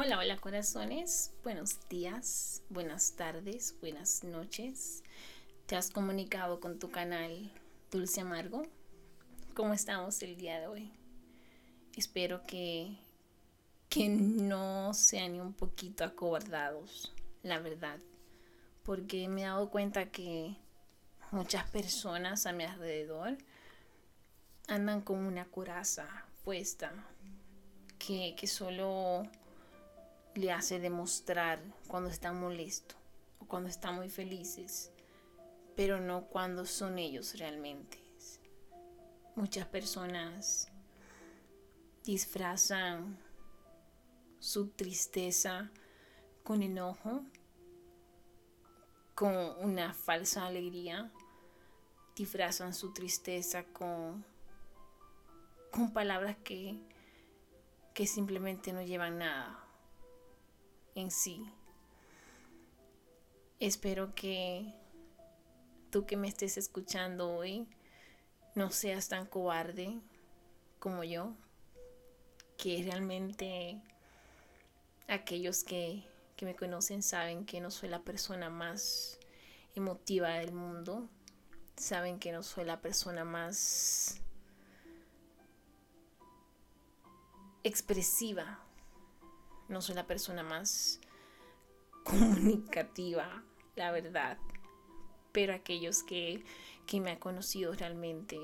Hola, hola corazones, buenos días, buenas tardes, buenas noches. ¿Te has comunicado con tu canal Dulce Amargo? ¿Cómo estamos el día de hoy? Espero que, que no sean ni un poquito acobardados, la verdad, porque me he dado cuenta que muchas personas a mi alrededor andan con una coraza puesta que, que solo le hace demostrar cuando están molestos o cuando están muy felices, pero no cuando son ellos realmente. Muchas personas disfrazan su tristeza con enojo, con una falsa alegría, disfrazan su tristeza con, con palabras que, que simplemente no llevan nada en sí. Espero que tú que me estés escuchando hoy no seas tan cobarde como yo, que realmente aquellos que, que me conocen saben que no soy la persona más emotiva del mundo, saben que no soy la persona más expresiva no soy la persona más comunicativa, la verdad. Pero aquellos que, que me han conocido realmente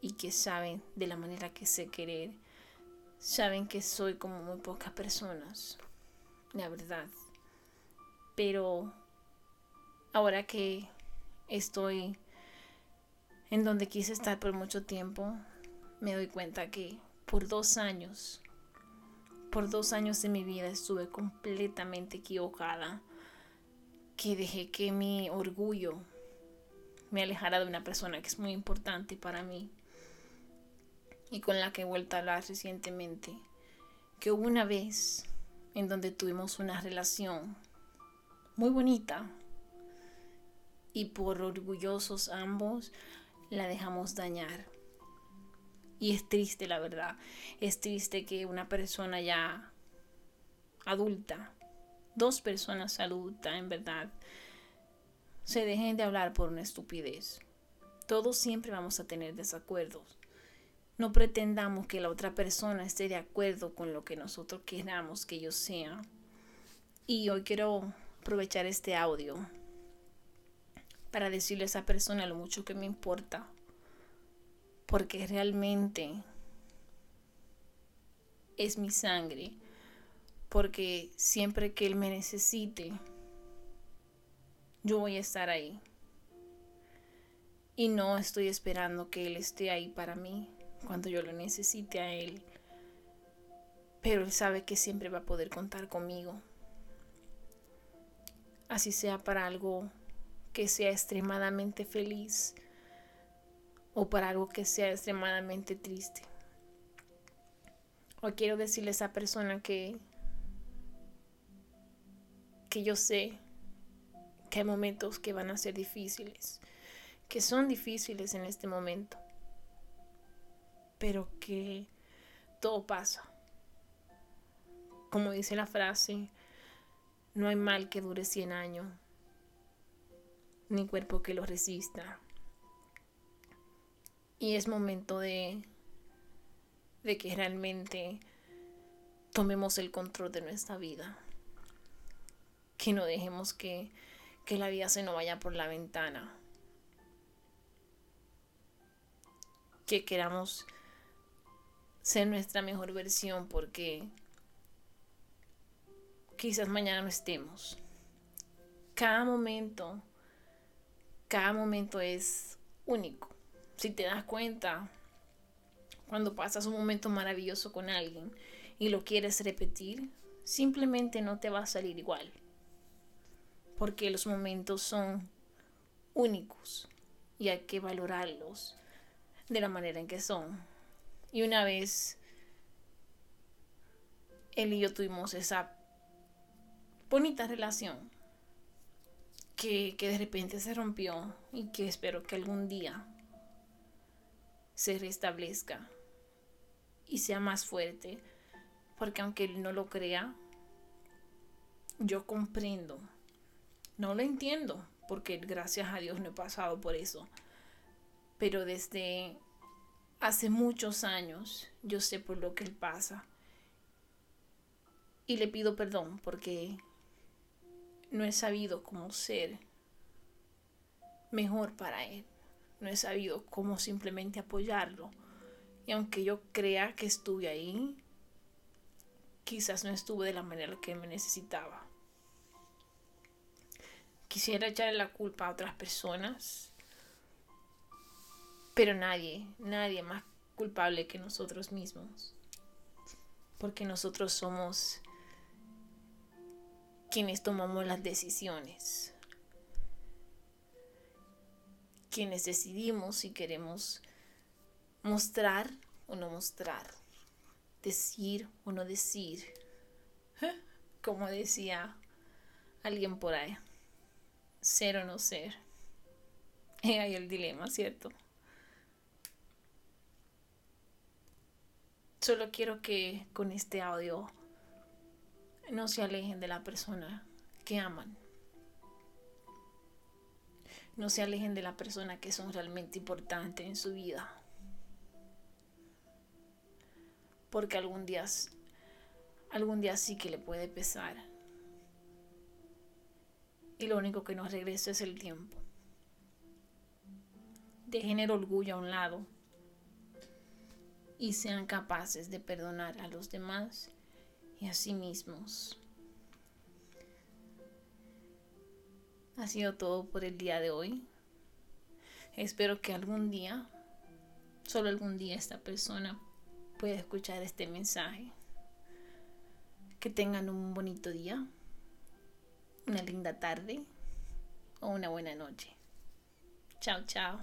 y que saben de la manera que sé querer, saben que soy como muy pocas personas, la verdad. Pero ahora que estoy en donde quise estar por mucho tiempo, me doy cuenta que por dos años por dos años de mi vida estuve completamente equivocada, que dejé que mi orgullo me alejara de una persona que es muy importante para mí y con la que he vuelto a hablar recientemente, que hubo una vez en donde tuvimos una relación muy bonita y por orgullosos ambos la dejamos dañar. Y es triste, la verdad. Es triste que una persona ya adulta, dos personas adultas, en verdad, se dejen de hablar por una estupidez. Todos siempre vamos a tener desacuerdos. No pretendamos que la otra persona esté de acuerdo con lo que nosotros queramos que ellos sean. Y hoy quiero aprovechar este audio para decirle a esa persona lo mucho que me importa porque realmente es mi sangre, porque siempre que Él me necesite, yo voy a estar ahí. Y no estoy esperando que Él esté ahí para mí cuando yo lo necesite a Él. Pero Él sabe que siempre va a poder contar conmigo. Así sea para algo que sea extremadamente feliz o para algo que sea extremadamente triste. O quiero decirle a esa persona que, que yo sé que hay momentos que van a ser difíciles, que son difíciles en este momento, pero que todo pasa. Como dice la frase, no hay mal que dure 100 años, ni cuerpo que lo resista. Y es momento de, de que realmente tomemos el control de nuestra vida. Que no dejemos que, que la vida se nos vaya por la ventana. Que queramos ser nuestra mejor versión porque quizás mañana no estemos. Cada momento, cada momento es único si te das cuenta, cuando pasas un momento maravilloso con alguien y lo quieres repetir, simplemente no te va a salir igual. Porque los momentos son únicos y hay que valorarlos de la manera en que son. Y una vez él y yo tuvimos esa bonita relación que, que de repente se rompió y que espero que algún día se restablezca y sea más fuerte, porque aunque él no lo crea, yo comprendo. No lo entiendo, porque gracias a Dios no he pasado por eso. Pero desde hace muchos años yo sé por lo que él pasa. Y le pido perdón porque no he sabido cómo ser mejor para él. No he sabido cómo simplemente apoyarlo. Y aunque yo crea que estuve ahí, quizás no estuve de la manera que me necesitaba. Quisiera echarle la culpa a otras personas, pero nadie, nadie más culpable que nosotros mismos. Porque nosotros somos quienes tomamos las decisiones, quienes decidimos si queremos mostrar o no mostrar, decir o no decir, como decía alguien por ahí, ser o no ser. Y ahí el dilema, ¿cierto? Solo quiero que con este audio no se alejen de la persona que aman. No se alejen de la persona que son realmente importantes en su vida. Porque algún día, algún día sí que le puede pesar. Y lo único que nos regresa es el tiempo. Dejen el orgullo a un lado y sean capaces de perdonar a los demás y a sí mismos. Ha sido todo por el día de hoy. Espero que algún día, solo algún día, esta persona pueda escuchar este mensaje. Que tengan un bonito día, una linda tarde o una buena noche. Chao, chao.